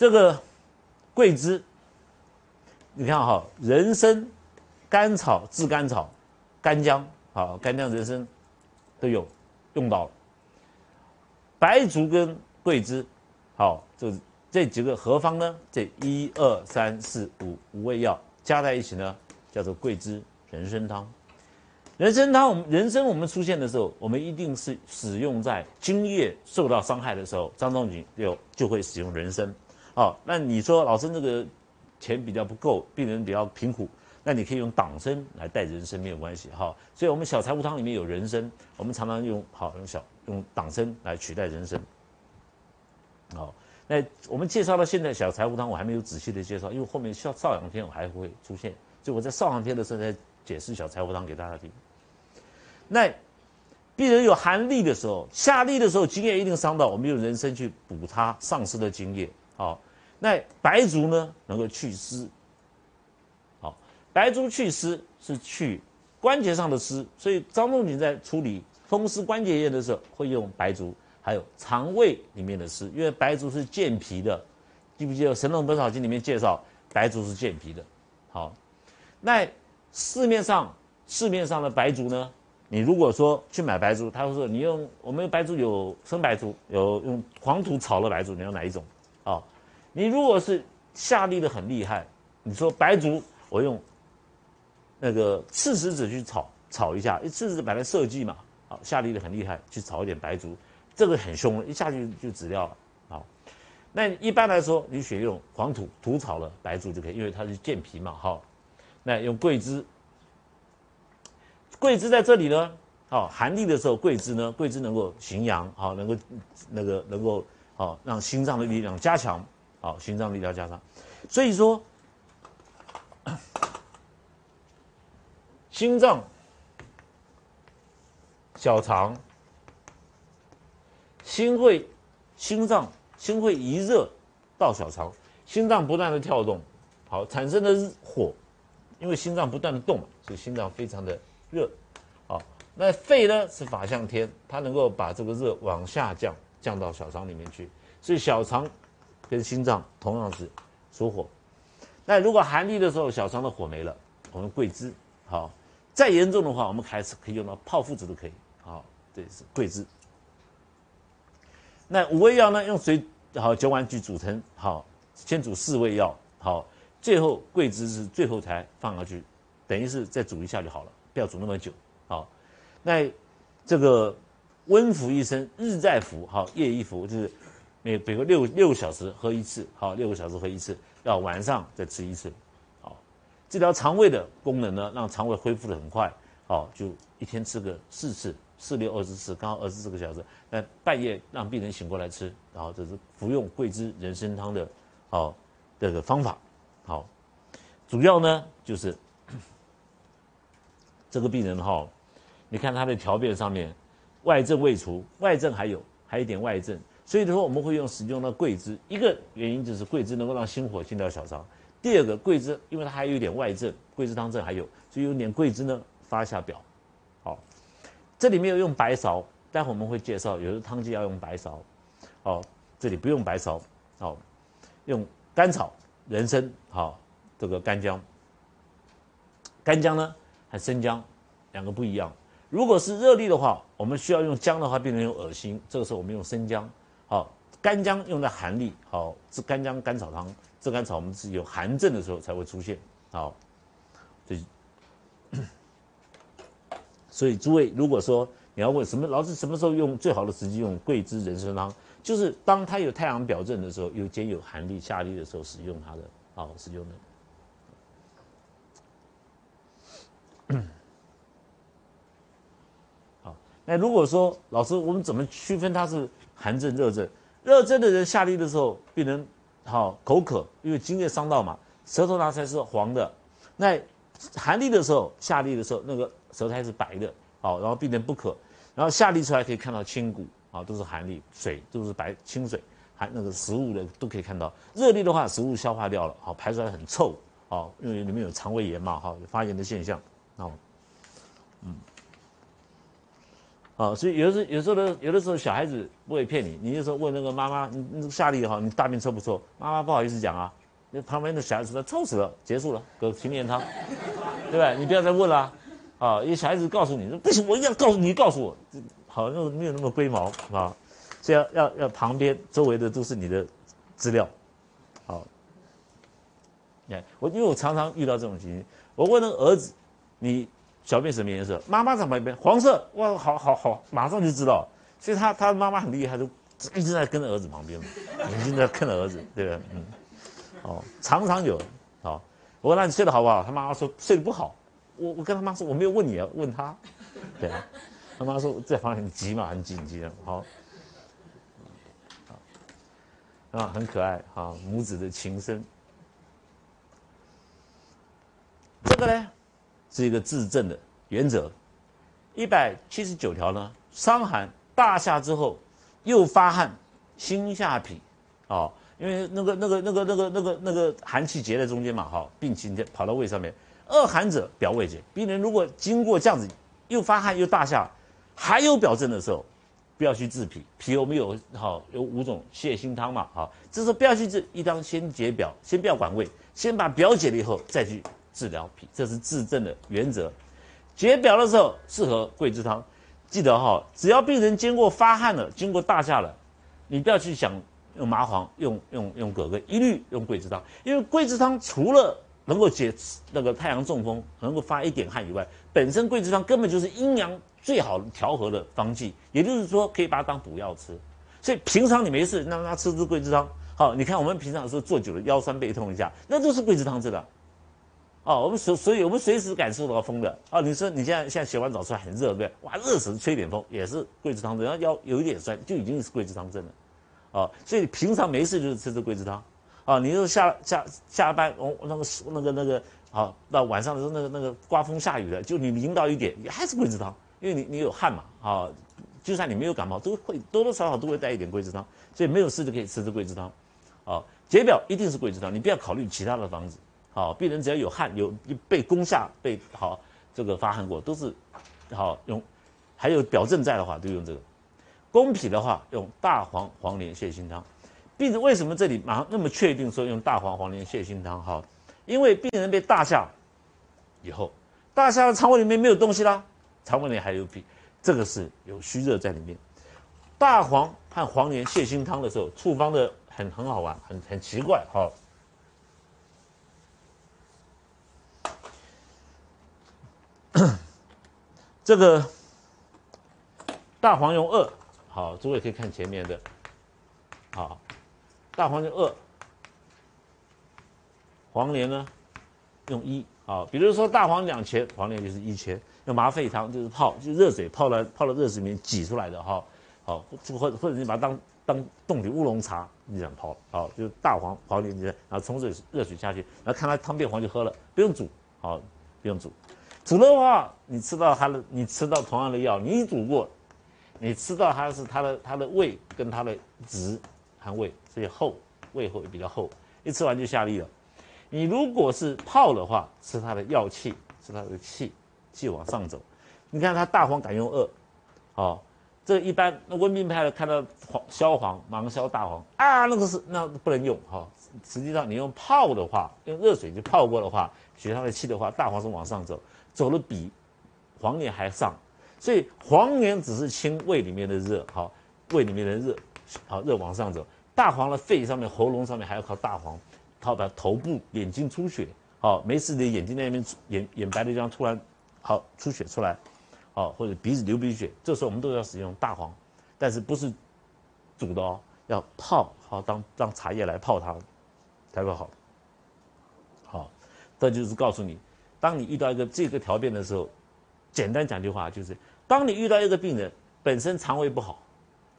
这个桂枝，你看哈，人参、甘草、炙甘草、干姜，好，干姜、人参都有用到了。白术跟桂枝，好，这这几个合方呢，这一二三四五五味药加在一起呢，叫做桂枝人参汤。人参汤，我们人参我们出现的时候，我们一定是使用在津液受到伤害的时候，张仲景就就会使用人参。好，那你说老孙这个钱比较不够，病人比较贫苦，那你可以用党参来代人参没有关系。哈，所以我们小柴胡汤里面有人参，我们常常用好用小用党参来取代人参。好，那我们介绍到现在小柴胡汤，我还没有仔细的介绍，因为后面少少阳篇我还会出现，所以我在少阳篇的时候再解释小柴胡汤给大家听。那病人有寒痢的时候，下痢的时候，津液一定伤到，我们用人参去补它丧失的津液。好，那白术呢，能够祛湿。好，白术祛湿是去关节上的湿，所以张仲景在处理风湿关节炎的时候会用白术，还有肠胃里面的湿，因为白术是健脾的。记不记得《神农本草经》里面介绍白术是健脾的？好，那市面上市面上的白术呢？你如果说去买白术，他会说你用我们白术有生白术，有用黄土炒了白术，你要哪一种？你如果是下痢的很厉害，你说白术我用那个赤石子去炒炒一下，因为赤石子本来设计嘛，好下痢的很厉害，去炒一点白术，这个很凶，一下去就止掉了。好，那一般来说，你选用黄土土炒了白术就可以，因为它是健脾嘛。好，那用桂枝。桂枝在这里呢，好寒痢的时候，桂枝呢，桂枝能够行阳，好能够那个能够好让心脏的力量加强，好心脏力量加上，所以说心脏、小肠、心会心脏心会一热到小肠，心脏不断的跳动，好产生的火，因为心脏不断的动嘛，所以心脏非常的。热，好，那肺呢是法向天，它能够把这个热往下降，降到小肠里面去。所以小肠跟心脏同样是属火。那如果寒痢的时候，小肠的火没了，我们桂枝好。再严重的话，我们开始可以用到泡附子都可以。好，这是桂枝。那五味药呢，用水好九碗去煮成好，先煮四味药好，最后桂枝是最后才放上去，等于是再煮一下就好了。不要煮那么久，好，那这个温服一生，日再服，好，夜一服，就是每比如六六个小时喝一次，好，六个小时喝一次，要晚上再吃一次，好，治疗肠胃的功能呢，让肠胃恢复的很快，好，就一天吃个四次，四六二十次，刚好二十四个小时，那半夜让病人醒过来吃，然后这是服用桂枝人参汤的，好，这个方法，好，主要呢就是。这个病人哈，你看他的条便上面，外症未除，外症还有，还有一点外症，所以说我们会用使用到桂枝，一个原因就是桂枝能够让心火进到小肠，第二个桂枝因为它还有一点外症，桂枝汤症还有，所以用点桂枝呢发一下表，好，这里面有用白芍，待会我们会介绍，有的汤剂要用白芍，好，这里不用白芍，好，用甘草、人参，好，这个干姜，干姜呢？和生姜两个不一样。如果是热痢的话，我们需要用姜的话，病人有恶心，这个时候我们用生姜。好，干姜用在寒痢，好，治干姜甘草汤。治甘草我们是有寒症的时候才会出现。好，所以，所以诸位，如果说你要问什么老师什么时候用最好的时机用桂枝人参汤，就是当它有太阳表症的时候，有兼有寒痢下痢的时候使用它的，好使用的。好，那如果说老师，我们怎么区分它是寒症、热症？热症的人下痢的时候，病人好口渴，因为津液伤到嘛，舌头拿出来是黄的。那寒痢的时候，下痢的时候，那个舌苔是白的，好，然后病人不渴，然后下痢出来可以看到清谷，啊，都是寒痢，水都是白清水，还那个食物的都可以看到。热痢的话，食物消化掉了，好，排出来很臭，好，因为里面有肠胃炎嘛，哈，有发炎的现象。好，嗯，啊，所以有的时候有时候呢，有的时候小孩子不会骗你，你就说问那个妈妈，你你下力哈，你大便臭不臭？妈妈不好意思讲啊，那旁边的小孩子说臭死了，结束了，隔青莲汤，对吧？你不要再问了，啊，因为小孩子告诉你说不行，我一定要告诉你，告诉我，好像没有那么龟毛啊，所以要要要旁边周围的都是你的资料，好。哎，我因为我常常遇到这种情形，我问那个儿子，你小便什么颜色？妈妈在旁边，黄色。哇，好好好，马上就知道。所以他他妈妈很厉害，就一直在跟着儿子旁边嘛，眼睛在看着儿子，对不对？嗯，哦，常常有。好，我问你睡得好不好？他妈妈说睡得不好。我我跟他妈说我没有问你啊，问他。对啊，他妈说这房很急嘛，很紧急的。好，啊，很可爱哈，母子的情深。这个呢，是一个治症的原则。一百七十九条呢，伤寒大夏之后，又发汗，心下痞，哦，因为那个那个那个那个那个那个寒气结在中间嘛，哈，病情跑到胃上面。恶寒者表胃结，病人如果经过这样子，又发汗又大夏，还有表症的时候，不要去治脾。脾我们有好有五种泻心汤嘛，好，这时候不要去治，一当先解表，先不要管胃，先把表解了以后再去。治疗脾，这是治症的原则。解表的时候适合桂枝汤，记得哈，只要病人经过发汗了，经过大夏了，你不要去想用麻黄，用用用葛根，一律用桂枝汤。因为桂枝汤除了能够解那个太阳中风，能够发一点汗以外，本身桂枝汤根本就是阴阳最好调和的方剂，也就是说可以把它当补药吃。所以平常你没事让他吃支桂枝汤，好，你看我们平常有时候坐久了腰酸背痛一下，那都是桂枝汤治的。哦，我们所所以，我们随时感受到风的。哦，你说你现在现在洗完澡出来很热，对不对？哇，热死，吹点风也是桂枝汤症，要要有一点酸，就已经是桂枝汤症了。哦，所以平常没事就是吃这桂枝汤。哦，你说下下下班，哦，那个那个那个，好，到晚上的时候，那个那个刮风下雨的，就你淋到一点，也还是桂枝汤，因为你你有汗嘛。啊，就算你没有感冒，都会多多少少都会带一点桂枝汤，所以没有事就可以吃这桂枝汤。哦，解表一定是桂枝汤，你不要考虑其他的方子。好，病人只要有汗，有被攻下，被好这个发汗过，都是好用。还有表症在的话，都用这个。攻脾的话，用大黄黄连泻心汤。病人为什么这里马上那么确定说用大黄黄连泻心汤？哈，因为病人被大下以后，大下的肠胃里面没有东西啦，肠胃里还有脾，这个是有虚热在里面。大黄和黄连泻心汤的时候，处方的很很好玩，很很奇怪，哈。这个大黄用二，好，诸位可以看前面的，好，大黄用二，黄连呢用一，好，比如说大黄两钱，黄连就是一钱，用麻沸汤就是泡，就热水泡了泡了热水里面挤出来的哈，好，或者或者你把它当当冻的乌龙茶，你这样泡，好，就是大黄黄连，然后冲水热水下去，然后看它汤变黄就喝了，不用煮，好，不用煮。煮的话，你吃到它的，你吃到同样的药，你煮过，你吃到它是它的它的胃跟它的质含胃，所以厚，胃会比较厚，一吃完就下痢了。你如果是泡的话，吃它的药气，吃它的气，气往上走。你看它大黄敢用二，好，这一般那温病派的看到黄消黄芒消大黄啊，那个是那不能用哈。实际上你用泡的话，用热水就泡过的话，取它的气的话，大黄是往上走。走的比黄连还上，所以黄连只是清胃里面的热，好，胃里面的热，好热往上走。大黄的肺上面、喉咙上面还要靠大黄，靠把头部、眼睛出血，好，没事的眼睛那边眼眼白的地方突然好出血出来，好或者鼻子流鼻血，这时候我们都要使用大黄，但是不是煮的哦，要泡，好当当茶叶来泡它才会好。好，这就是告诉你。当你遇到一个这个条变的时候，简单讲句话就是：当你遇到一个病人本身肠胃不好，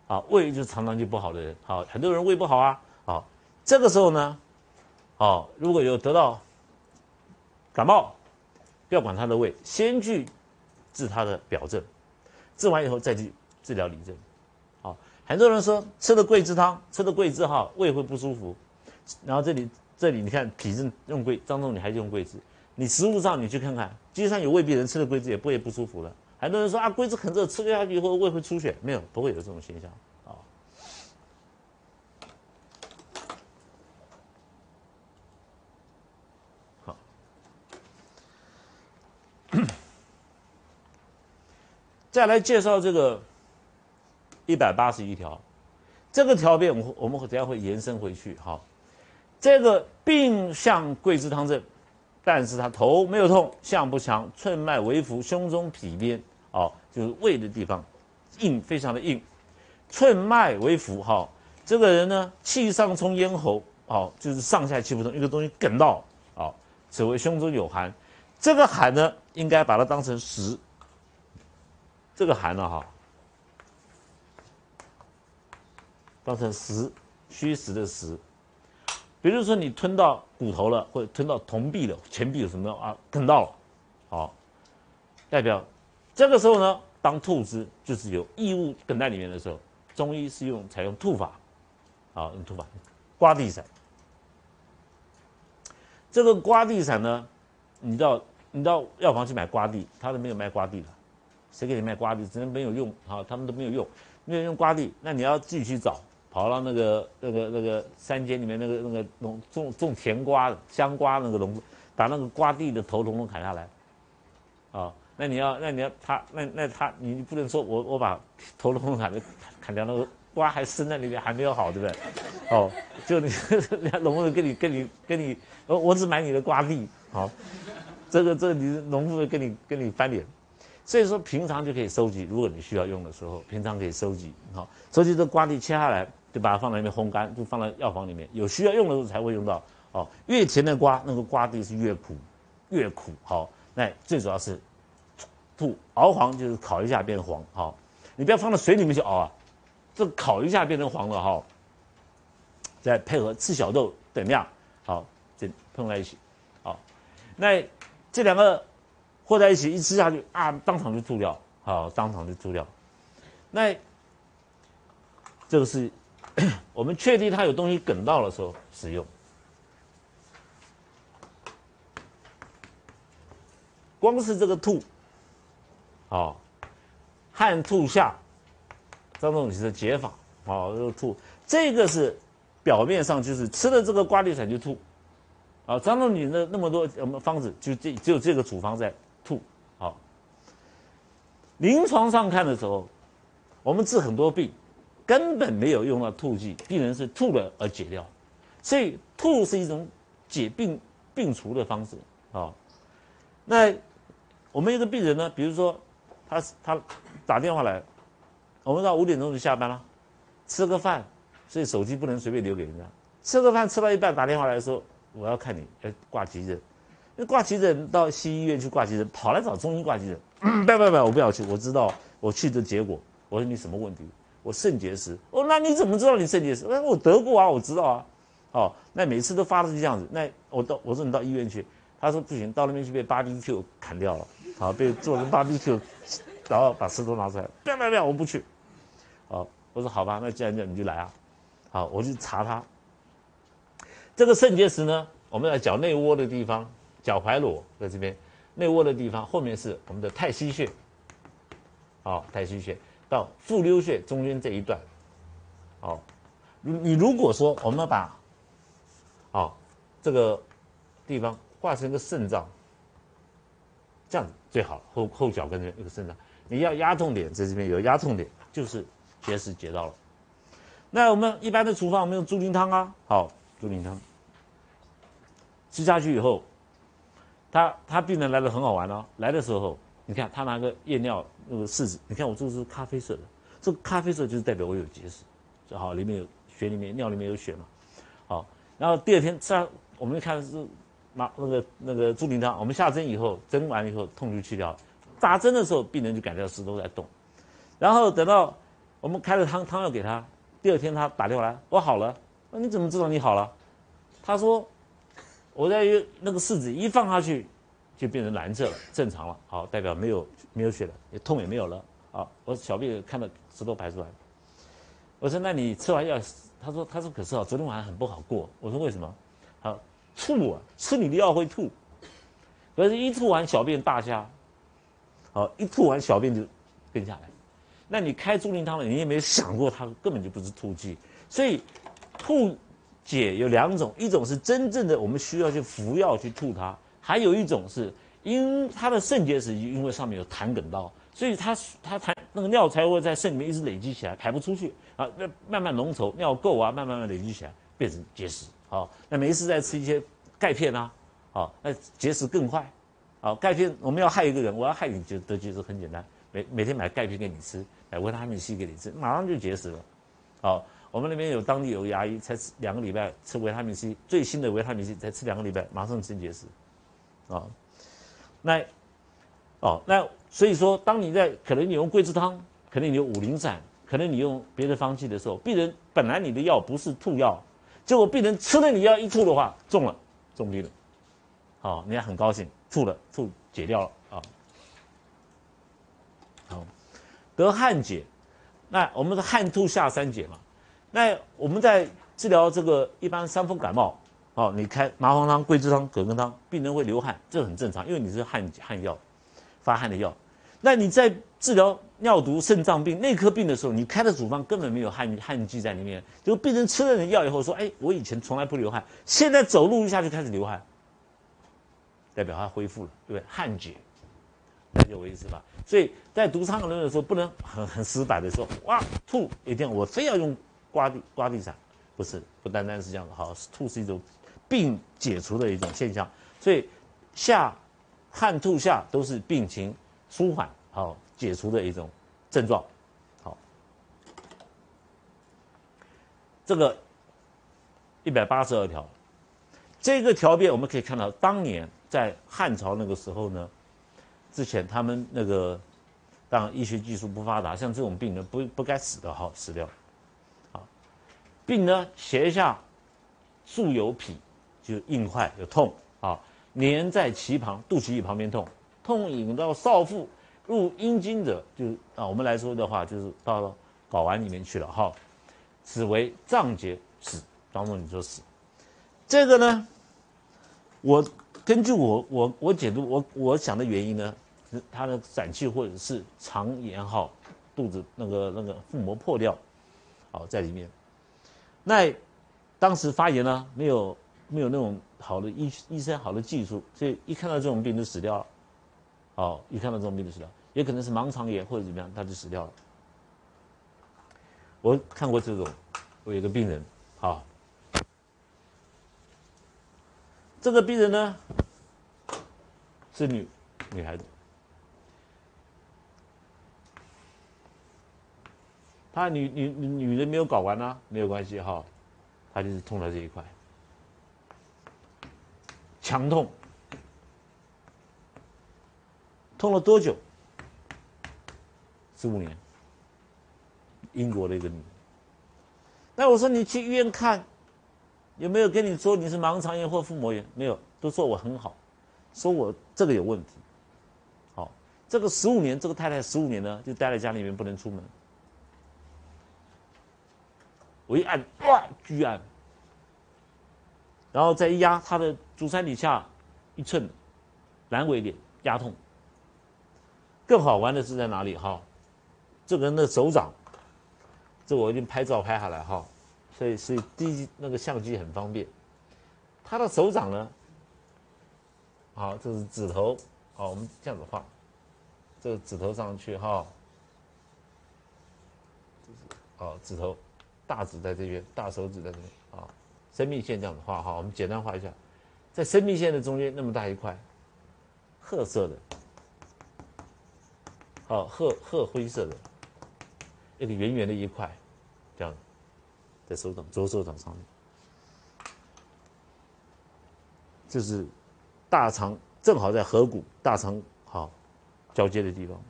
啊，胃就是常常就不好的人，好，很多人胃不好啊，好，这个时候呢，哦，如果有得到感冒，不要管他的胃，先去治他的表症，治完以后再去治疗里症，好，很多人说吃了桂枝汤，吃了桂枝哈，胃会不舒服，然后这里这里你看脾症用桂，张仲你还是用桂枝。你食物上你去看看，就算有胃病人吃了桂枝也不会不舒服了。很多人说啊，桂枝很热，吃下去以后胃会出血，没有，不会有这种现象啊。好，再来介绍这个一百八十一条，这个条件我我们等下会延伸回去。好，这个病向桂枝汤症，但是他头没有痛，象不强，寸脉微浮，胸中痞边。哦，就是胃的地方，硬非常的硬，寸脉为浮。哈，这个人呢，气上冲咽喉，哦，就是上下气不通，一个东西梗到，哦，此为胸中有寒。这个寒呢，应该把它当成实。这个寒呢，哈，当成实，虚实的实。比如说你吞到骨头了，或者吞到铜币了，钱币有什么啊，梗到了，好，代表。这个时候呢，当吐之就是有异物梗在里面的时候，中医是用采用吐法，啊，用吐法，刮地散。这个刮地散呢，你到你到药房去买刮地，他都没有卖刮地的，谁给你卖刮地？只能没有用啊，他们都没有用，没有用刮地，那你要自己去找，跑到那个那个那个山间里面那个那个农种种甜瓜香瓜那个农夫，把那个瓜地的头统统砍下来，啊。那你要，那你要他，那那他，你不能说我我把头颅砍的砍掉，那个瓜还生在里面，还没有好，对不对？哦，就你 农夫跟你跟你跟你，我我只买你的瓜地，好，这个这你农夫跟你跟你翻脸，所以说平常就可以收集，如果你需要用的时候，平常可以收集，好，收集这瓜地切下来，就把它放在那边烘干，就放在药房里面，有需要用的时候才会用到。哦，越甜的瓜，那个瓜地是越苦，越苦。好，那最主要是。吐熬黄就是烤一下变黄，好，你不要放到水里面去熬啊，这烤一下变成黄了哈，再配合赤小豆等量，好，这碰在一起，好，那这两个和在一起一吃下去啊，当场就吐掉，好，当场就吐掉。那这个是 我们确定它有东西梗到的时候使用，光是这个吐。哦，汗吐下，张仲景的解法，哦，这个吐，这个是表面上就是吃了这个瓜地散就吐，啊，张仲景的那么多我们方子就这只有这个处方在吐，好，临床上看的时候，我们治很多病根本没有用到吐剂，病人是吐了而解掉，所以吐是一种解病病除的方式，啊，那我们一个病人呢，比如说。他他打电话来，我们到五点钟就下班了，吃个饭，所以手机不能随便留给人家。吃个饭吃到一半打电话来说我要看你，要挂急诊。那挂急诊到西医院去挂急诊，跑来找中医挂急诊。不不不，我不要去，我知道我去的结果。我说你什么问题？我肾结石。哦，那你怎么知道你肾结石？那我得过啊，我知道啊。哦，那每次都发的是这样子。那我到我说你到医院去，他说不行，到那边去被芭比 Q 砍掉了。好，被做成芭比 Q，然后把石头拿出来，不要不要不要，我不去。好，我说好吧，那既然这样，你就来啊。好，我去查他。这个肾结石呢，我们在脚内窝的地方，脚踝裸在这边，内窝的地方后面是我们的太溪穴。好，太溪穴到复溜穴中间这一段。好，你你如果说我们把，好，这个地方画成一个肾脏。这样最好，后后脚跟的一个肾脏，你要压痛点在这边有压痛点，就是结石结到了。那我们一般的处方，我们用猪苓汤啊，好，猪苓汤吃下去以后，他他病人来的很好玩哦，来的时候，你看他拿个夜尿那个试纸，你看我这个是咖啡色的，这个咖啡色就是代表我有结石，好，里面有血里面尿里面有血嘛，好，然后第二天吃，我们看是。那那个那个猪苓汤，我们下针以后，针完了以后痛就去掉，打针的时候病人就感觉到石头在动，然后等到我们开了汤汤药给他，第二天他打电话来，我好了，那你怎么知道你好了？他说我在那个试纸一放下去就变成蓝色了，正常了，好，代表没有没有血了，也痛也没有了，好，我小便看到石头排出来，我说那你吃完药，他说他说可是啊，昨天晚上很不好过，我说为什么？好。吐啊！吃你的药会吐，可是，一吐完小便大瞎，好，一吐完小便就跟下来。那你开猪苓汤了，你也没有想过它根本就不是吐剂，所以吐解有两种，一种是真正的我们需要去服药去吐它，还有一种是因它的肾结石，因为上面有痰梗道，所以它它痰那个尿才会在肾里面一直累积起来，排不出去啊，那慢慢浓稠，尿垢啊，慢慢慢累积起来变成结石。好，那没事再吃一些钙片啊，好，那结石更快。好，钙片我们要害一个人，我要害你就得结石很简单，每每天买钙片给你吃。买维他命 C 给你吃，马上就结石了。好，我们那边有当地有牙医，才吃两个礼拜吃维他命 C，最新的维他命 C 才吃两个礼拜，马上生结石。啊，那，哦，那所以说，当你在可能你用桂枝汤，可能你用五苓散，可能你用别的方剂的时候，病人本来你的药不是吐药，结果病人吃了你药一吐的话，中了，中病了。好，你还很高兴，吐了，吐解掉了啊。好。得汗解，那我们的汗吐下三解嘛。那我们在治疗这个一般伤风感冒，哦，你开麻黄汤、桂枝汤、葛根汤，病人会流汗，这很正常，因为你是汗汗药，发汗的药。那你在治疗尿毒、肾脏病、内科病的时候，你开的处方根本没有汗汗剂在里面，就病人吃了你药以后说：“哎，我以前从来不流汗，现在走路一下就开始流汗，代表他恢复了，对不对？汗解。”了解我意思吧？所以在读伤寒论的时候，不能很很死板的说，哇，吐一定我非要用刮地刮地散，不是，不单单是这样的，好，吐是一种病解除的一种现象，所以下汗吐下都是病情舒缓好解除的一种症状，好，这个一百八十二条，这个条变我们可以看到，当年在汉朝那个时候呢。之前他们那个，当医学技术不发达，像这种病人不不该死的，哈死掉，啊，病呢斜下，素有脾，就硬块有痛啊，粘在脐旁，肚脐眼旁边痛，痛引到少腹，入阴经者，就啊我们来说的话，就是到了睾丸里面去了哈，此为脏结死，当中你说死，这个呢，我。根据我我我解读我我想的原因呢，是他的散气或者是肠炎好，肚子那个那个腹膜破掉，好在里面。那当时发炎呢，没有没有那种好的医医生好的技术，所以一看到这种病就死掉了。哦，一看到这种病就死掉，也可能是盲肠炎或者怎么样，他就死掉了。我看过这种，我有个病人，好。这个病人呢是女女孩子，她女女女人没有睾丸啊，没有关系哈，她就是痛在这一块，强痛，痛了多久？十五年，英国的一个女，那我说你去医院看。有没有跟你说你是盲肠炎或腹膜炎？没有，都说我很好，说我这个有问题。好，这个十五年，这个太太十五年呢，就待在家里面不能出门。我一按，哇，巨按，然后再一压他的足三里下一寸阑尾点压痛。更好玩的是在哪里？哈，这个人的手掌，这我已经拍照拍下来哈。所以，所以第一那个相机很方便。他的手掌呢，好，这是指头，好，我们这样子画，这个指头上去哈，这是好指头，大指在这边，大手指在这边，啊，生命线这样子画哈，我们简单画一下，在生命线的中间那么大一块，褐色的，好褐褐灰色的，一个圆圆的一块，这样。在手掌左手掌上面，这是大肠正好在合谷大肠好交接的地方。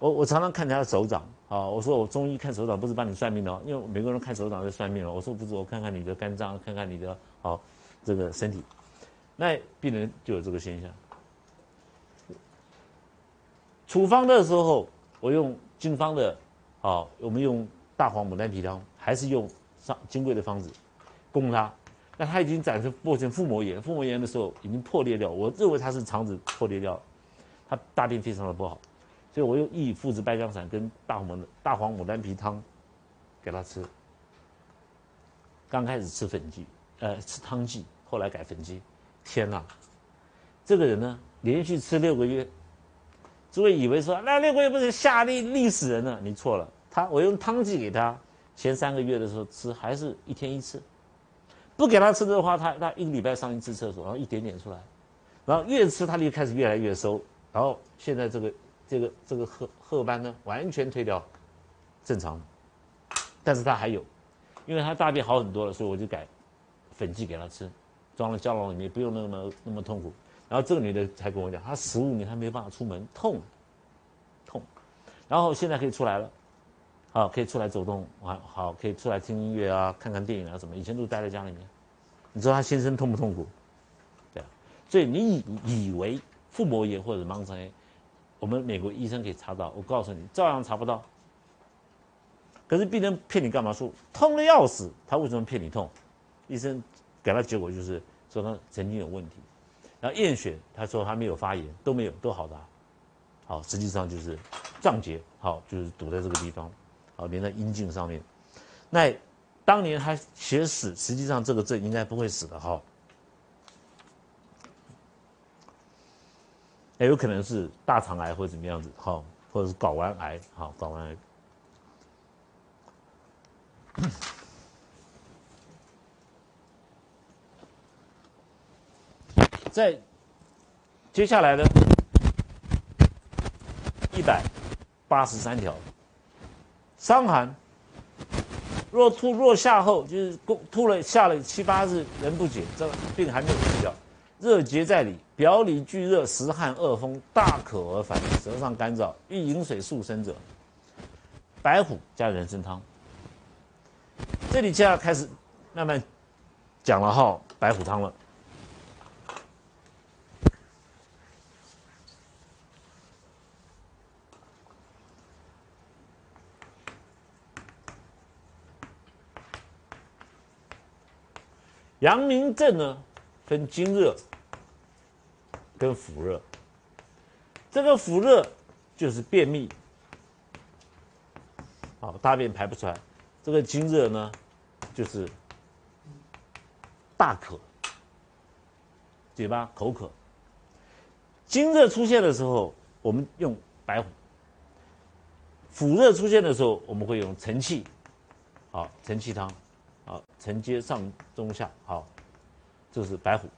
我我常常看他的手掌啊，我说我中医看手掌不是帮你算命的，因为每个人看手掌在算命了。我说不是，我看看你的肝脏，看看你的好这个身体。那病人就有这个现象。处方的时候，我用经方的，啊，我们用大黄牡丹皮汤。还是用上金贵的方子供他，那他已经展示破成腹膜炎，腹膜炎的时候已经破裂掉，我认为他是肠子破裂掉，他大便非常的不好，所以我用益附子败浆散跟大黄大黄牡丹皮汤给他吃。刚开始吃粉剂，呃，吃汤剂，后来改粉剂。天哪，这个人呢，连续吃六个月，诸位以为说那六个月不是下痢溺死人了？你错了，他我用汤剂给他，前三个月的时候吃还是一天一次，不给他吃的话，他他一个礼拜上一次厕所，然后一点点出来，然后越吃他就开始越来越收，然后现在这个这个这个褐褐斑呢完全退掉，正常，但是他还有。因为他大便好很多了，所以我就改粉剂给他吃，装了胶囊里面，不用那么那么痛苦。然后这个女的才跟我讲，她十五年她没办法出门，痛，痛。然后现在可以出来了，好，可以出来走动，好，好，可以出来听音乐啊，看看电影啊什么。以前都待在家里面。你知道她先生痛不痛苦？对。所以你以以为腹膜炎或者盲肠炎，我们美国医生可以查到，我告诉你，照样查不到。可是病人骗你干嘛？说痛的要死，他为什么骗你痛？医生给他结果就是说他神经有问题，然后验血，他说他没有发炎，都没有，都好的，好，实际上就是脏结，好，就是堵在这个地方，好，连在阴茎上面。那当年他写死，实际上这个症应该不会死的，哈，也有可能是大肠癌或者怎么样子，好，或者是睾丸癌，好，睾丸癌。在接下来的一百八十三条，伤寒若吐若下后，就是吐了下了七八日仍不解，这病还没有治掉。热结在里，表里俱热，实汗恶风，大渴而烦，舌上干燥，欲饮水速生者，白虎加人参汤。这里就要开始慢慢讲了哈，白虎汤了。阳明症呢，分经热跟腑热。这个腑热就是便秘，好，大便排不出来。这个经热呢，就是大渴，嘴巴口渴。经热出现的时候，我们用白虎；腑热出现的时候，我们会用承气，好承气汤，好承接上中下，好，这是白虎。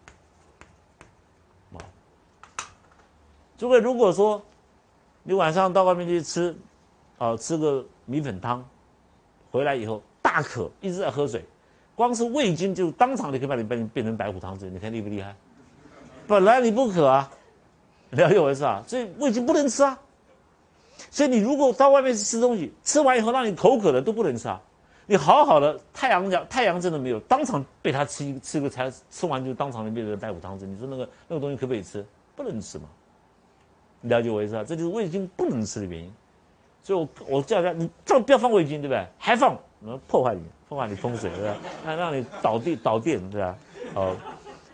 诸位如果说你晚上到外面去吃，啊吃个米粉汤。回来以后大渴，一直在喝水，光是味精就当场就可以把你变变成白虎汤汁，你看厉不厉害？本来你不渴啊，了解我意思啊？所以味精不能吃啊。所以你如果到外面去吃东西，吃完以后让你口渴的都不能吃啊。你好好的太阳阳太阳真的没有，当场被他吃一吃个才吃完就当场就变成白虎汤汁，你说那个那个东西可不可以吃？不能吃嘛。了解我意思啊？这就是味精不能吃的原因。所以，我我叫他，你这不要放味精，对不对？还放，能破坏你，破坏你风水，对吧？那让你导电导电，对吧？哦，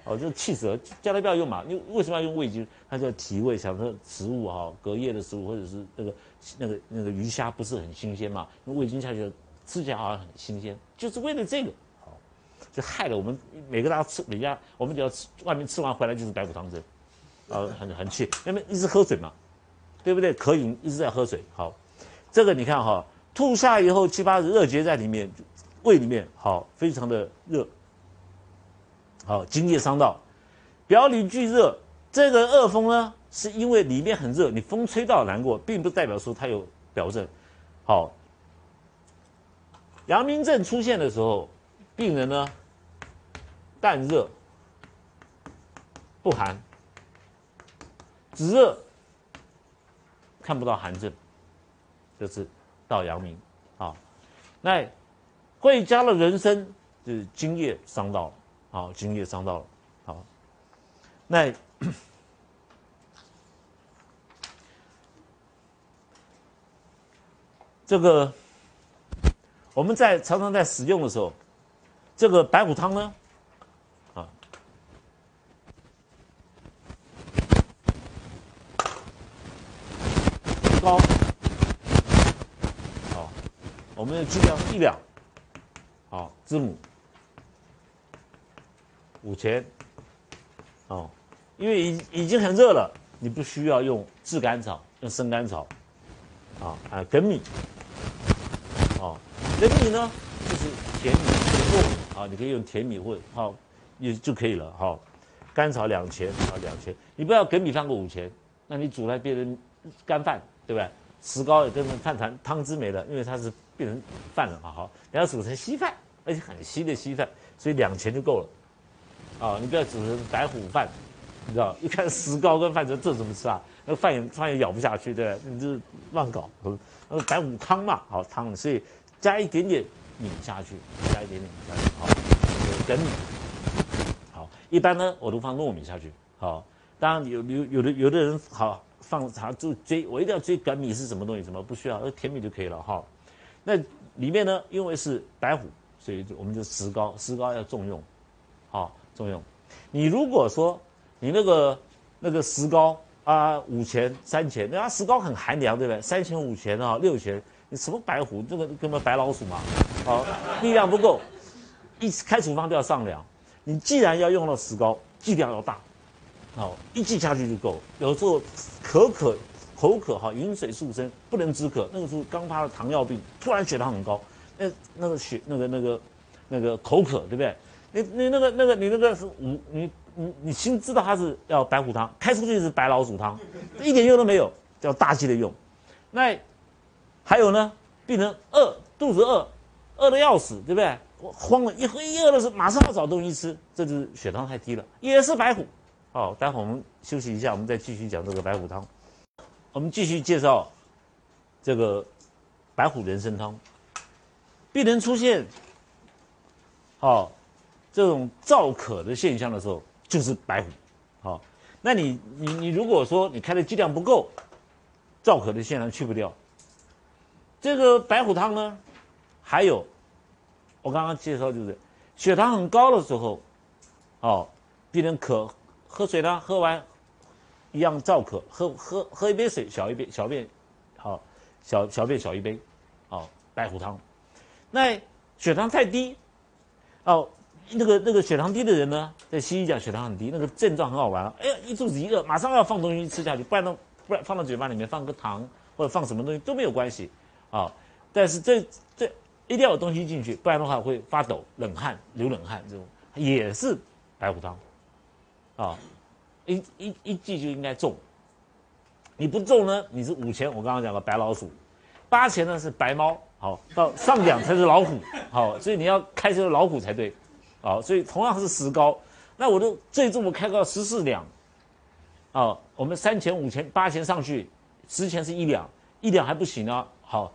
哦，就气死了，叫他不要用嘛。你为什么要用味精？他叫提味，想说食物哈，隔夜的食物或者是那个那个那个鱼虾不是很新鲜嘛？用味精下去吃起来好像很新鲜，就是为了这个，好，就害了我们每个大家吃每家，我们只要吃外面吃完回来就是白骨汤汁，啊，很很气，因为一直喝水嘛，对不对？渴饮一直在喝水，好。这个你看哈，吐下以后七八日热结在里面，胃里面好，非常的热，好津液伤到，表里俱热。这个恶风呢，是因为里面很热，你风吹到难过，并不代表说它有表症。好，阳明症出现的时候，病人呢淡热不寒，只热看不到寒症。就是到阳明，好，那会加了人参，就是津液伤到了，好，津液伤到了，好，那这个我们在常常在使用的时候，这个白虎汤呢，啊，高，好，我我们的剂量一两，好，字母五钱，哦，因为已已经很热了，你不需要用炙甘草，用生甘草，啊啊，粳米，哦，粳米呢就是甜米糯米，啊，你可以用甜米混，好，也就可以了，好，甘草两钱，啊两钱，你不要粳米放个五钱，那你煮来变成干饭，对不对？石膏也跟饭团汤汁没了，因为它是变成饭了，好好，你要煮成稀饭，而且很稀的稀饭，所以两钱就够了。啊，你不要煮成白虎饭，你知道？一看石膏跟饭，这这怎么吃啊？那饭也饭也咬不下去，对不对？你这乱搞。那白虎汤嘛，好汤，所以加一点点米下去，加一点点米下去，好，粳米。好，一般呢，我都放糯米下去。好，当然有有有的有的人好放他就追，我一定要追粳米是什么东西？什么不需要？甜米就可以了。哈，那里面呢，因为是白虎，所以我们就石膏，石膏要重用。好。重用，你如果说你那个那个石膏啊五钱三钱，那石膏很寒凉，对不对？三钱五钱啊六钱，你什么白虎，这个根本白老鼠嘛，好力量不够，一开处方就要上梁。你既然要用到石膏，剂量要大，好一剂下去就够。有时候可可口渴哈，饮水速生，不能止渴。那个时候刚发了糖尿病，突然血糖很高，那那个血那个那个那个口渴，对不对？你你那个那个你那个是五你你你心知道他是要白虎汤，开出去是白老鼠汤，一点用都没有，叫大剂的用。那还有呢，病人饿肚子饿，饿的要死，对不对？我慌了，一喝一饿的时候马上要找东西吃，这就是血糖太低了，也是白虎。好，待会我们休息一下，我们再继续讲这个白虎汤。我们继续介绍这个白虎人参汤。病人出现，好。这种燥渴的现象的时候，就是白虎，好，那你你你如果说你开的剂量不够，燥渴的现象去不掉。这个白虎汤呢，还有我刚刚介绍就是血糖很高的时候，哦，病人渴喝水呢，喝完一样照渴，喝喝喝一杯水，小一杯小便，好，小小便小一杯，好，白虎汤。那血糖太低，哦。那个那个血糖低的人呢，在西医讲血糖很低，那个症状很好玩！哎呀，一肚子一饿，马上要放东西吃下去，不然呢，不然放到嘴巴里面放个糖或者放什么东西都没有关系啊。但是这这一定要有东西进去，不然的话会发抖、冷汗、流冷汗这种，也是白虎汤啊。一一一剂就应该中，你不中呢，你是五钱，我刚刚讲了白老鼠，八钱呢是白猫，好到上两才是老虎，好，所以你要开成老虎才对。好，所以同样是石膏，那我就最重我开到十四两，啊，我们三钱、五钱、八钱上去，十钱是一两，一两还不行啊。好，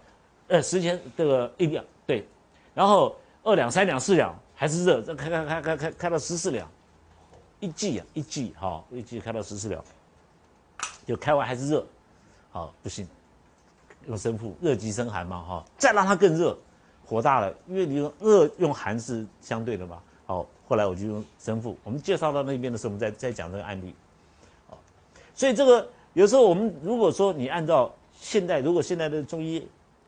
呃，十钱这个一两对，然后二两、三两、四两还是热，这开开开开开开到十四两，一剂啊，一剂哈，一剂开到十四秒，就开完还是热，好不行，用生附热极生寒嘛哈，再让它更热，火大了，因为你用热用寒是相对的嘛。好，后来我就用生附。我们介绍到那边的时候，我们再再讲这个案例。好，所以这个有时候我们如果说你按照现代，如果现在的中医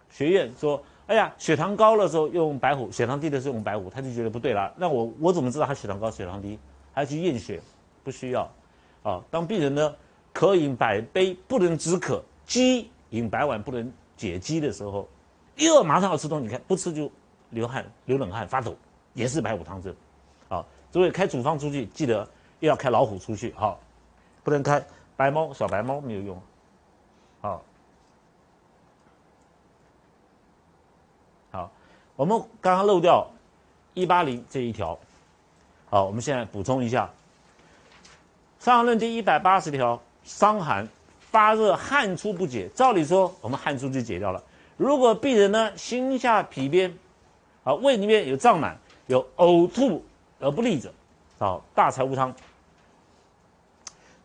学院说，哎呀，血糖高的时候用白虎，血糖低的时候用白虎，他就觉得不对了。那我我怎么知道他血糖高、血糖低？还要去验血？不需要。啊，当病人呢渴饮百杯不能止渴，饥饮百碗不能解饥的时候，一饿马上要吃东西，你看不吃就流汗、流冷汗、发抖，也是白虎汤症。好，所以开处方出去，记得又要开老虎出去，好，不能开白猫、小白猫没有用。好，好，我们刚刚漏掉一八零这一条，好，我们现在补充一下，《伤寒论》第一百八十条，伤寒发热汗出不解，照理说我们汗出就解掉了。如果病人呢心下痞边，啊胃里面有胀满，有呕吐。而不利者，好大柴胡汤，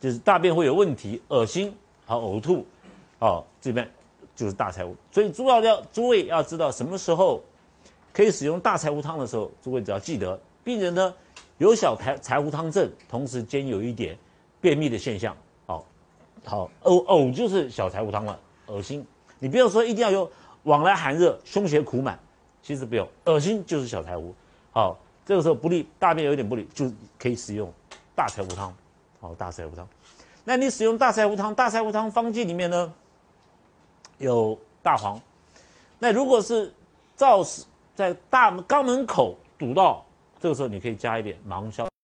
就是大便会有问题、恶心、好呕吐，好这边就是大柴胡。所以诸要要诸位要知道什么时候可以使用大柴胡汤的时候，诸位只要记得，病人呢有小柴柴胡汤症，同时兼有一点便秘的现象，好，好呕呕就是小柴胡汤了，恶心。你不要说一定要有往来寒热、胸胁苦满，其实不用，恶心就是小柴胡。好，这个时候不利，大便有点不利，就可以使用大柴胡汤。好，大柴胡汤。那你使用大柴胡汤，大柴胡汤方剂里面呢有大黄。那如果是燥死在大肛门口堵到，这个时候你可以加一点芒硝。